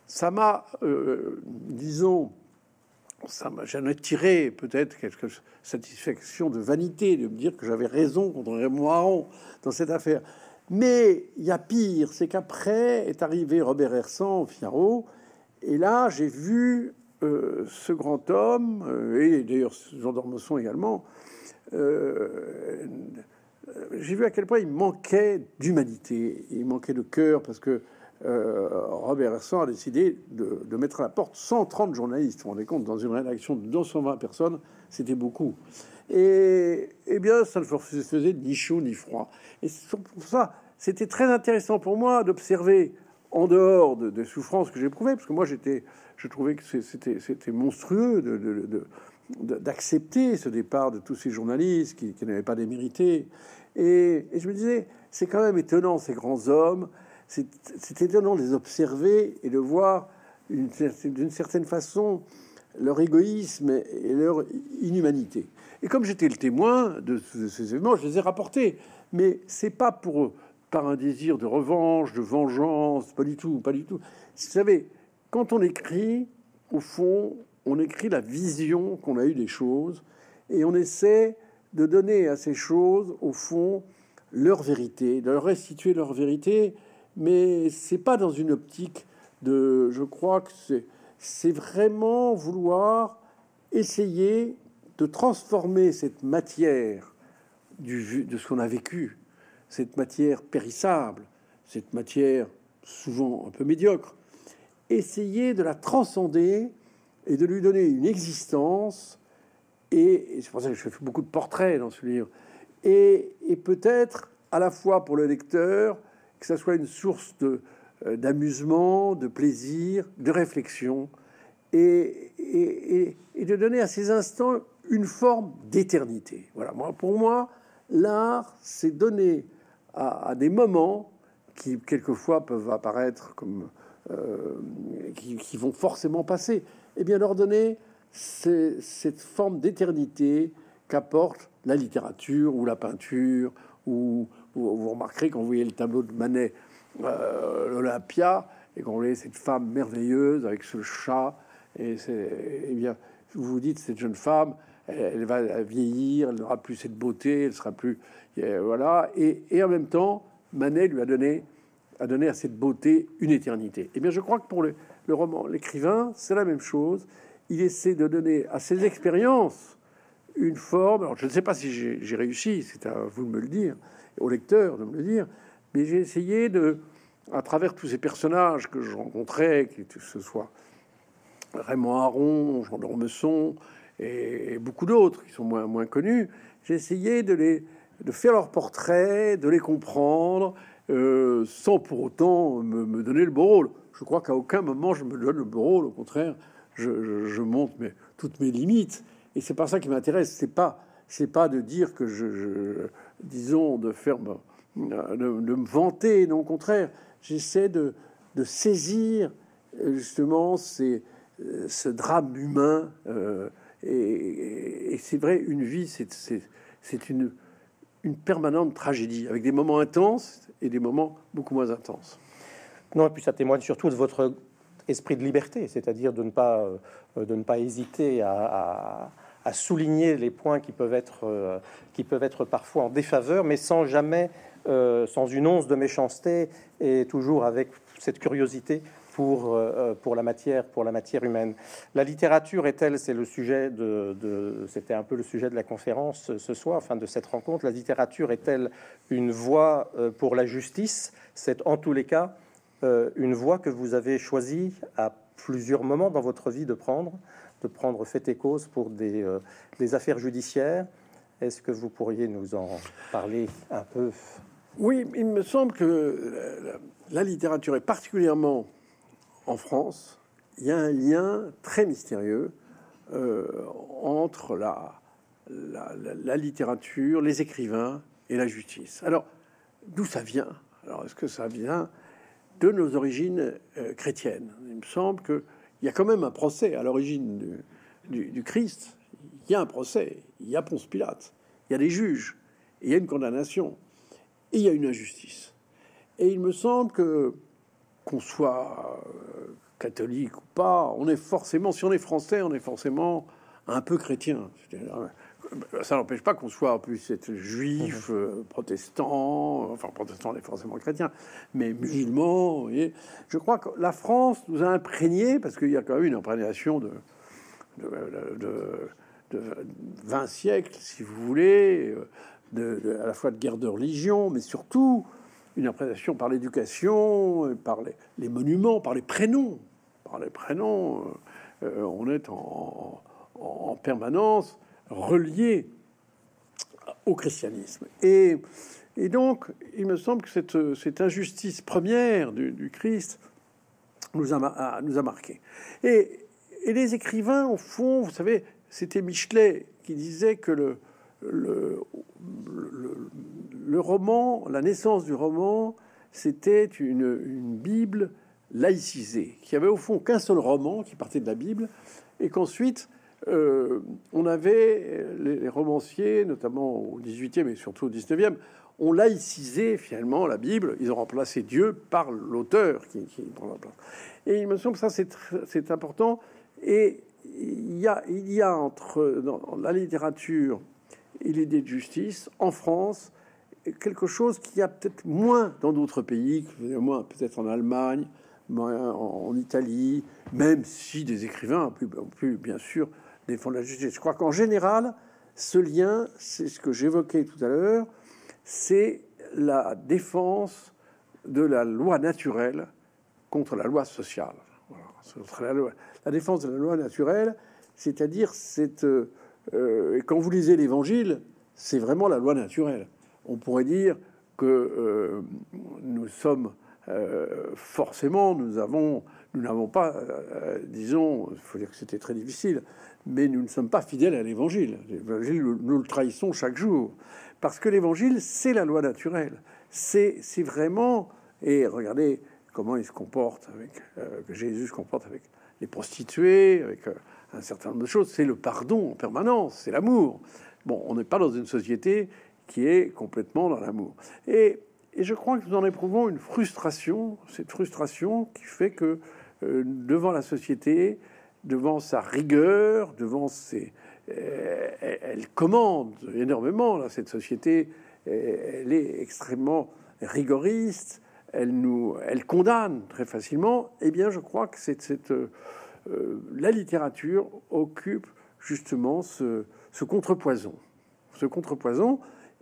ça m'a, euh, disons, ça m'a, j'en tiré peut-être quelque satisfaction de vanité de me dire que j'avais raison contre Raymond Aron dans cette affaire. Mais il y a pire, c'est qu'après est arrivé Robert Hersan au Figaro, et là j'ai vu euh, ce grand homme, euh, et d'ailleurs Jean d'Ormesson également, euh, j'ai vu à quel point il manquait d'humanité, il manquait de cœur, parce que Robert Hersan a décidé de, mettre à la porte 130 journalistes. Vous vous rendez compte, dans une rédaction de 220 personnes, c'était beaucoup. Et eh bien, ça ne faisait ni chaud ni froid. Et pour ça, c'était très intéressant pour moi d'observer, en dehors de, des souffrances que j'éprouvais, parce que moi, j'étais, je trouvais que c'était, monstrueux d'accepter ce départ de tous ces journalistes qui, n'avaient pas démérité. Et, je me disais, c'est quand même étonnant, ces grands hommes, c'est étonnant de les observer et de voir d'une certaine façon leur égoïsme et leur inhumanité. Et comme j'étais le témoin de, ces événements, je les ai rapportés. Mais c'est pas pour par un désir de revanche, de vengeance, pas du tout, pas du tout. Vous savez, quand on écrit, au fond, on écrit la vision qu'on a eue des choses et on essaie de donner à ces choses, au fond, leur vérité, de leur restituer leur vérité, mais c'est pas dans une optique de. Je crois que c'est, vraiment vouloir essayer de transformer cette matière du, de ce qu'on a vécu, cette matière périssable, cette matière souvent un peu médiocre, essayer de la transcender et de lui donner une existence. Et, c'est pour ça que je fais beaucoup de portraits dans ce livre. Et, peut-être à la fois pour le lecteur, que ça soit une source euh, d'amusement, de plaisir, de réflexion, et, et, et, de donner à ces instants une forme d'éternité. Voilà, moi, pour moi, l'art, c'est donner à, des moments qui quelquefois peuvent apparaître comme euh, qui, vont forcément passer, eh bien leur donner cette forme d'éternité qu'apporte la littérature ou la peinture ou, vous remarquerez quand vous voyez le tableau de Manet euh, l'Olympia et qu'on voyait cette femme merveilleuse avec ce chat et eh bien vous vous dites cette jeune femme elle, va vieillir, elle n'aura plus cette beauté, elle sera plus voilà. Et, en même temps, Manet lui a donné a donné à cette beauté une éternité. Eh bien, je crois que pour le, roman, l'écrivain, c'est la même chose. Il essaie de donner à ses expériences une forme. Alors, je ne sais pas si j'ai réussi, c'est à vous de me le dire, au lecteur de me le dire, mais j'ai essayé de, à travers tous ces personnages que je rencontrais, que ce soit Raymond Aron, Jean d'Ormesson, et beaucoup d'autres qui sont moins, moins connus, j'ai essayé de, les, de faire leur portrait, de les comprendre, euh, sans pour autant me, donner le beau rôle. Je crois qu'à aucun moment je me donne le beau rôle, au contraire, je, monte mes, toutes mes limites. Et c'est pas ça qui m'intéresse, c'est pas, c'est pas de dire que je, disons, de faire, de, de, me vanter, non, au contraire, j'essaie de, de saisir justement ces, ce drame humain. Euh, et, c'est vrai, une vie, c'est une, une permanente tragédie, avec des moments intenses et des moments beaucoup moins intenses. Non, puis ça témoigne surtout de votre esprit de liberté, c'est-à-dire de ne pas euh, de ne pas hésiter à, souligner les points qui peuvent être euh, qui peuvent être parfois en défaveur, mais sans jamais euh, sans une once de méchanceté et toujours avec cette curiosité pour, euh, euh, pour, la matière, pour la matière humaine. La littérature est-elle, c'est le sujet de, c'était un peu le sujet de la conférence ce soir, enfin de cette rencontre. La littérature est-elle une voie euh, pour la justice C'est en tous les cas une voie que vous avez choisi à plusieurs moments dans votre vie de prendre, de prendre fait et cause pour des affaires judiciaires. Est-ce que vous pourriez nous en parler un peu? Oui, il me semble que la littérature est particulièrement en France, il y a un lien très mystérieux euh, entre la, littérature, les écrivains et la justice. Alors, d'où ça vient? Alors, est-ce que ça vient de nos origines euh, chrétiennes? Il me semble qu'il y a quand même un procès à l'origine du, Christ. Il y a un procès, il y a Ponce Pilate, il y a des juges, il y a une condamnation, il y a une injustice. Et il me semble que qu'on soit euh, catholique ou pas, on est forcément, si on est français, on est forcément un peu chrétien. Euh, ça n'empêche pas qu'on soit en plus être juif, mhm. euh, protestant, enfin protestant, on est forcément chrétien, mais musulman. Et je crois que la France nous a imprégné, parce qu'il y a quand même une imprégnation de, de, de, 20 siècles, si vous voulez, de, à la fois de guerre de religion, mais surtout une appréciation par l'éducation, par les, monuments, par les prénoms. Par les prénoms, euh, euh, on est en, permanence relié au christianisme. Et, donc, il me semble que cette, injustice première du, Christ nous a, nous a marqué. Et, les écrivains, au fond, vous savez, c'était Michelet qui disait que le, roman, la naissance du roman, c'était une, Bible laïcisé, qui avait au fond qu'un seul roman qui partait de la Bible, et qu'ensuite euh, on avait les, romanciers, notamment au 18e et surtout au 19e, ont laïcisé finalement la Bible. Ils ont remplacé Dieu par l'auteur qui, prend la place. Et il me semble que ça c'est important. Et il y a, il y a entre dans la littérature et l'idée de justice en France quelque chose qui a peut-être moins dans d'autres pays, moins peut-être en Allemagne, en, Italie, même si des écrivains ont pu, bien sûr défendre la justice. Je crois qu'en général, ce lien, c'est ce que j'évoquais tout à l'heure, c'est la défense de la loi naturelle contre la loi sociale. La, défense de la loi naturelle, c'est-à-dire, c'est euh, quand vous lisez l'Évangile, c'est vraiment la loi naturelle. On pourrait dire que euh, nous sommes euh, forcément, nous avons, nous n'avons pas, euh, disons, il faut dire que c'était très difficile, mais nous ne sommes pas fidèles à l'Évangile. L'Évangile, nous, le trahissons chaque jour, parce que l'Évangile, c'est la loi naturelle. C'est, vraiment, et regardez comment il se comporte avec, Jésus se comporte avec les prostituées, avec un certain nombre de choses. C'est le pardon en permanence, c'est l'amour. Bon, on n'est pas dans une société qui est complètement dans l'amour. Et je crois que nous en éprouvons une frustration, cette frustration qui fait que euh, devant la société, devant sa rigueur, devant ses... Euh, elle commande énormément, là, cette société, elle est extrêmement rigoriste, elle nous, elle condamne très facilement. Eh bien, je crois que c'est cette, euh, la littérature occupe justement ce, ce contrepoison, ce contrepoison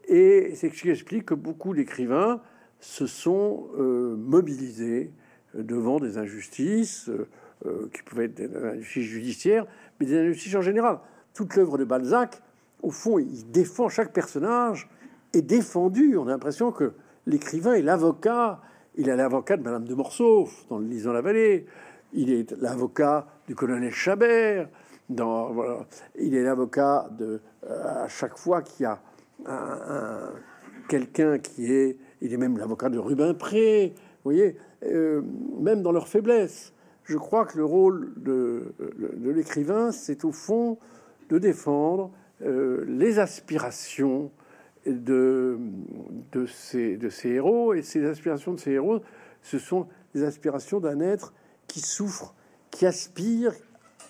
et c'est ce qui explique que beaucoup d'écrivains se sont euh, mobilisés devant des injustices euh, euh, qui pouvaient être des injustices judiciaires, mais des injustices en général. Toute l'œuvre de Balzac, au fond, il défend chaque personnage est défendu. On a l'impression que l'écrivain est l'avocat. Il est l'avocat de Madame de Morsauf dans Lisant la Vallée. Il est l'avocat du colonel Chabert. Il est l'avocat de à chaque fois qu'il y a un, quelqu'un qui est, il est même l'avocat de Rubempré, vous voyez, euh, même dans leur faiblesse. Je crois que le rôle de, de, l'écrivain, c'est au fond de défendre euh, les aspirations de, de, ces, de ces héros. Et ces aspirations de ces héros, ce sont les aspirations d'un être qui souffre, qui aspire,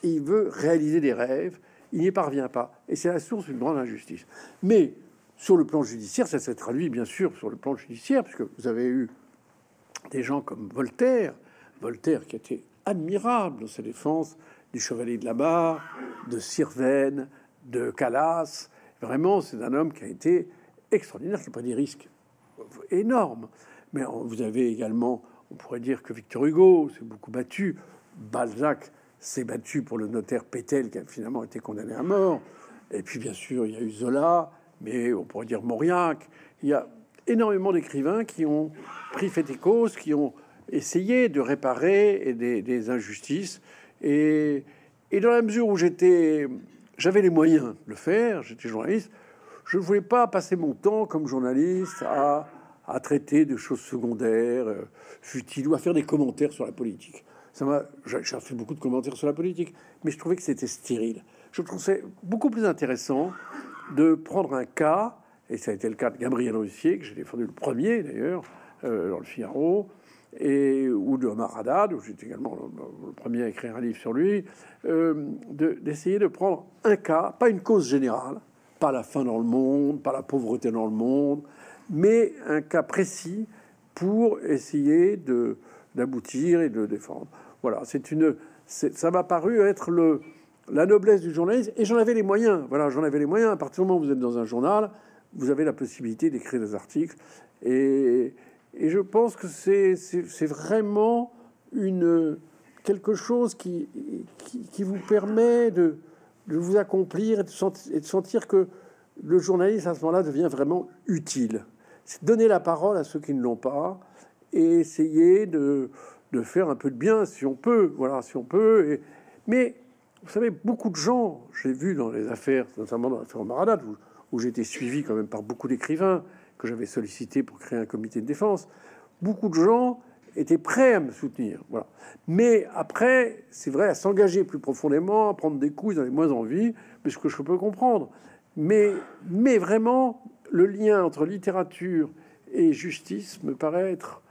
et il veut réaliser des rêves, il n'y parvient pas. Et c'est la source d'une grande injustice. Mais sur le plan judiciaire, ça s'est traduit bien sûr sur le plan judiciaire, puisque vous avez eu des gens comme Voltaire, Voltaire qui était admirable dans sa défense du Chevalier de la Barre, de Sirven, de Calas. Vraiment, c'est un homme qui a été extraordinaire, qui a pris des risques énormes. Mais vous avez également, on pourrait dire que Victor Hugo s'est beaucoup battu, Balzac s'est battu pour le notaire Pétel qui a finalement été condamné à mort. Et puis bien sûr, il y a eu Zola, mais on pourrait dire Mauriac. Il y a énormément d'écrivains qui ont pris fait et cause, qui ont essayé de réparer des, injustices. Et, dans la mesure où j'avais les moyens de le faire, j'étais journaliste, je ne voulais pas passer mon temps comme journaliste à, traiter de choses secondaires, euh, futiles, ou à faire des commentaires sur la politique. J'ai fait beaucoup de commentaires sur la politique, mais je trouvais que c'était stérile. Je trouvais beaucoup plus intéressant de prendre un cas, et ça a été le cas de Gabriel Russier, que j'ai défendu le premier d'ailleurs, euh, dans le Figaro, et, ou de Omar Haddad, où j'étais également le, premier à écrire un livre sur lui, euh, d'essayer de, prendre un cas, pas une cause générale, pas la faim dans le monde, pas la pauvreté dans le monde, mais un cas précis pour essayer d'aboutir et de défendre. Voilà, c'est une, ça m'a paru être le, la noblesse du journalisme, et j'en avais les moyens. Voilà, j'en avais les moyens. À partir du moment où vous êtes dans un journal, vous avez la possibilité d'écrire des articles. Et, et je pense que c'est vraiment une, quelque chose qui, qui, vous permet de, de, vous accomplir et de, sentir, que le journalisme, à ce moment-là, devient vraiment utile. C'est donner la parole à ceux qui ne l'ont pas et essayer de, de, faire un peu de bien si on peut. Voilà, si on peut. Mais vous savez, beaucoup de gens, j'ai vu dans les affaires, notamment dans l'affaire Maradat, où, où j'ai été suivi quand même par beaucoup d'écrivains que j'avais sollicité pour créer un comité de défense, beaucoup de gens était prêt à me soutenir. Voilà. Mais après, c'est vrai, à s'engager plus profondément, à prendre des coups, ils avaient moins envie, mais ce que je peux comprendre. Mais, mais vraiment, le lien entre littérature et justice me paraît être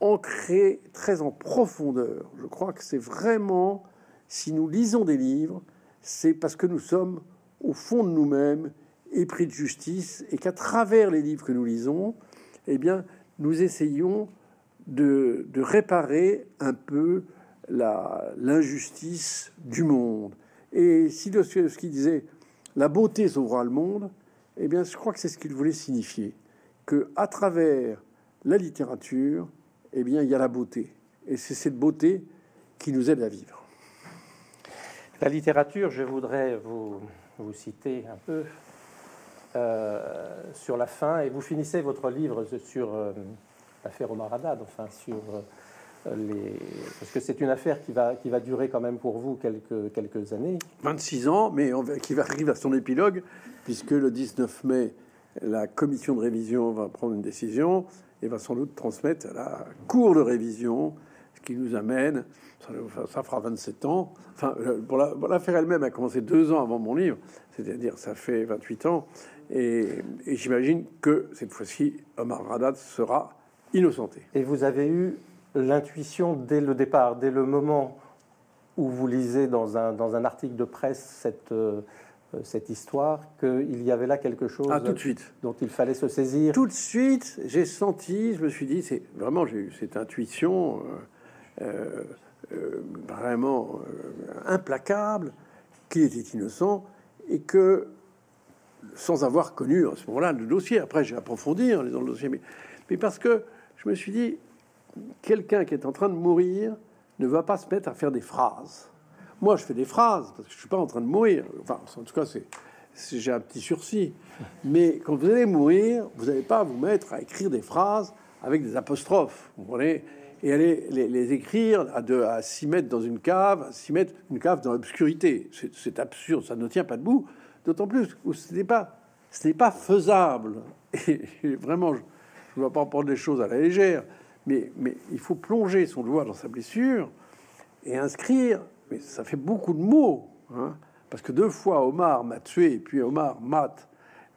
ancré très en profondeur. Je crois que c'est vraiment, si nous lisons des livres, c'est parce que nous sommes au fond de nous-mêmes épris de justice et qu'à travers les livres que nous lisons, eh bien, nous essayons de, réparer un peu l'injustice du monde. Et si qui disait la beauté sauvera le monde, eh bien, je crois que c'est ce qu'il voulait signifier, que à travers la littérature, eh bien, il y a la beauté, et c'est cette beauté qui nous aide à vivre. La littérature, je voudrais vous, vous citer un peu euh, sur la fin, et vous finissez votre livre sur euh, l'affaire Omar Haddad, enfin sur euh, les... Parce que c'est une affaire qui va, qui va durer quand même pour vous quelques, quelques années. 26 ans, mais on, qui va arriver à son épilogue, puisque le 19 mai, la commission de révision va prendre une décision et va sans doute transmettre à la cour de révision, qui nous amène, ça, fera 27 ans. Enfin, pour l'affaire elle-même a commencé deux ans avant mon livre, c'est-à-dire ça fait 28 ans. Et, et j'imagine que cette fois-ci, Omar Haddad sera innocenté. Et vous avez eu l'intuition dès le départ, dès le moment où vous lisez dans un, dans un article de presse cette, euh, cette histoire, qu'il y avait là quelque chose ah, tout de suite. dont il fallait se saisir? Tout de suite, j'ai senti, je me suis dit, c'est vraiment, j'ai eu cette intuition euh, vraiment implacable qu'il était innocent et que, sans avoir connu à ce moment-là le dossier, après j'ai approfondi en lisant le dossier, mais, mais parce que je me suis dit, quelqu'un qui est en train de mourir ne va pas se mettre à faire des phrases. Moi, je fais des phrases parce que je suis pas en train de mourir. Enfin, en tout cas, c'est j'ai un petit sursis. Mais quand vous allez mourir, vous n'allez pas vous mettre à écrire des phrases avec des apostrophes, vous et aller les, écrire à, de, à 6 mètres dans une cave, à 6 mètres une cave dans l'obscurité. C'est absurde, ça ne tient pas debout. D'autant plus que ce n'est pas, faisable. Et vraiment, je ne vais pas prendre les choses à la légère, mais, mais il faut plonger son doigt dans sa blessure et inscrire. Mais ça fait beaucoup de mots, hein, parce que deux fois Omar m'a tué, et puis Omar mate,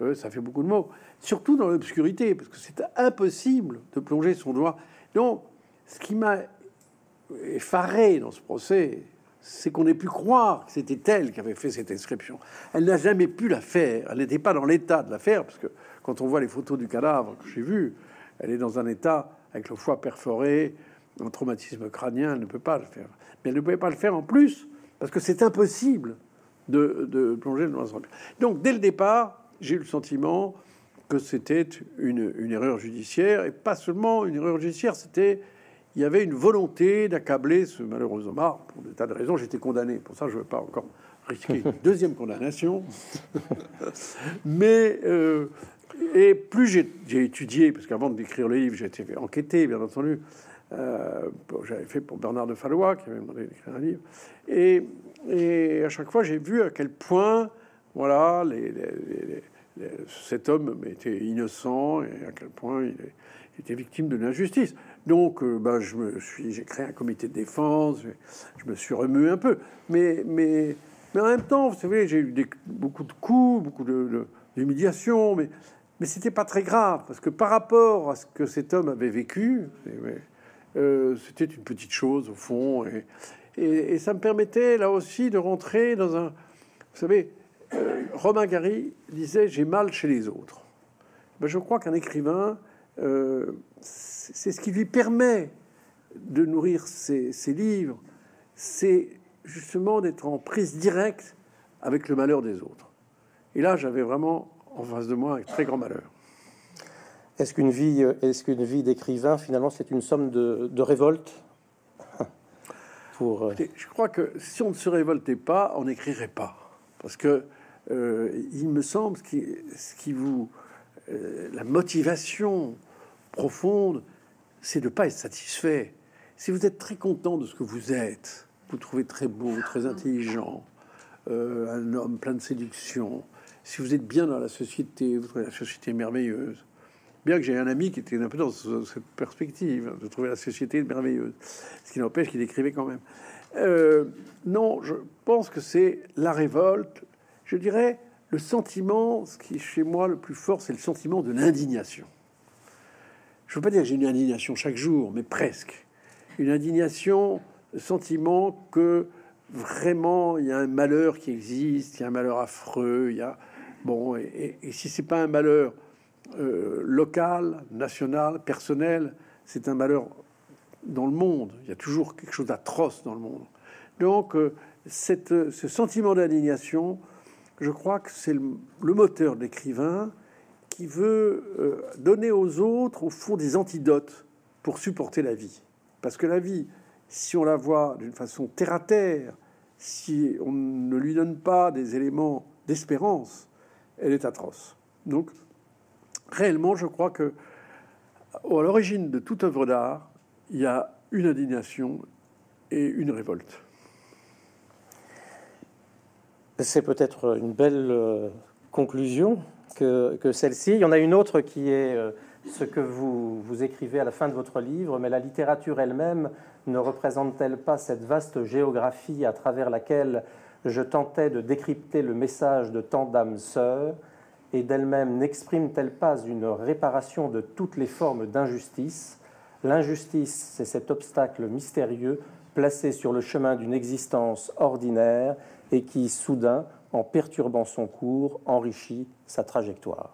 euh, ça fait beaucoup de mots. Surtout dans l'obscurité, parce que c'est impossible de plonger son doigt. Donc, ce qui m'a effaré dans ce procès, c'est qu'on ait pu croire que c'était elle qui avait fait cette inscription. Elle n'a jamais pu la faire. Elle n'était pas dans l'état de la faire, parce que quand on voit les photos du cadavre que j'ai vu, elle est dans un état avec le foie perforé, un traumatisme crânien, elle ne peut pas le faire. Mais elle ne pouvait pas le faire en plus, parce que c'est impossible de, plonger dans un Donc, dès le départ, j'ai eu le sentiment que c'était une, une, erreur judiciaire, et pas seulement une erreur judiciaire, c'était il y avait une volonté d'accabler ce malheureux Omar pour des tas de raisons. J'étais condamné, pour ça je ne veux pas encore risquer une deuxième condamnation. Mais euh, et plus j'ai étudié, parce qu'avant d'écrire le livre, j'ai été enquêté, bien entendu. Euh, j'avais fait pour Bernard de Fallois, qui avait demandé d'écrire un livre. Et, et, à chaque fois, j'ai vu à quel point, voilà, les, cet homme était innocent et à quel point il, était victime de l'injustice. Donc, euh, ben, je me suis, j'ai créé un comité de défense, je, me suis remué un peu. Mais, mais, mais en même temps, vous savez, j'ai eu beaucoup de coups, beaucoup de, d'humiliation, mais mais c'était pas très grave, parce que par rapport à ce que cet homme avait vécu, euh, c'était une petite chose au fond. Et, et, ça me permettait là aussi de rentrer dans un. Vous savez, euh, Romain Gary disait J'ai mal chez les autres. Ben, je crois qu'un écrivain, euh, c'est ce qui lui permet de nourrir ses, ses livres, c'est justement d'être en prise directe avec le malheur des autres. Et là, j'avais vraiment en face de moi avec très grand malheur. Est-ce qu'une vie, euh, est-ce qu'une vie d'écrivain, finalement, c'est une somme de, de révolte Pour, Je crois que si on ne se révoltait pas, on n'écrirait pas. Parce que il me semble que ce qui vous. la motivation profonde, c'est de ne pas être satisfait. Si vous êtes très content de ce que vous êtes, vous trouvez très beau, très intelligent, un homme plein de séduction, si vous êtes bien dans la société, vous trouvez la société merveilleuse, Bien que j'ai un ami qui était un peu dans cette perspective de trouver la société merveilleuse, ce qui n'empêche qu'il écrivait quand même. Euh, non, je pense que c'est la révolte. Je dirais le sentiment, ce qui est chez moi le plus fort, c'est le sentiment de l'indignation. Je ne veux pas dire que j'ai une indignation chaque jour, mais presque. Une indignation, le sentiment que vraiment il y a un malheur qui existe, il y a un malheur affreux, il y a bon, et, si c'est pas un malheur euh, local, national, personnel, c'est un malheur dans le monde. Il y a toujours quelque chose d'atroce dans le monde. Donc, euh, cette, ce sentiment d'indignation, je crois que c'est le, moteur de l'écrivain qui veut euh, donner aux autres, au fond, des antidotes pour supporter la vie. Parce que la vie, si on la voit d'une façon terre à terre, si on ne lui donne pas des éléments d'espérance, elle est atroce. Donc, réellement, je crois que à l'origine de toute œuvre d'art, il y a une indignation et une révolte. C'est peut-être une belle euh, conclusion que, celle-ci. Il y en a une autre qui est euh, ce que vous, vous écrivez à la fin de votre livre, mais la littérature elle-même ne représente-t-elle pas cette vaste géographie à travers laquelle je tentais de décrypter le message de tant d'âmes sœurs et d'elle-même n'exprime-t-elle pas une réparation de toutes les formes d'injustice? L'injustice, c'est cet obstacle mystérieux placé sur le chemin d'une existence ordinaire et qui, soudain, en perturbant son cours, enrichit sa trajectoire.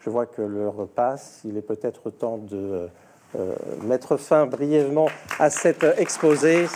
Je vois que l'heure passe, il est peut-être temps de euh, mettre fin brièvement à cet exposé.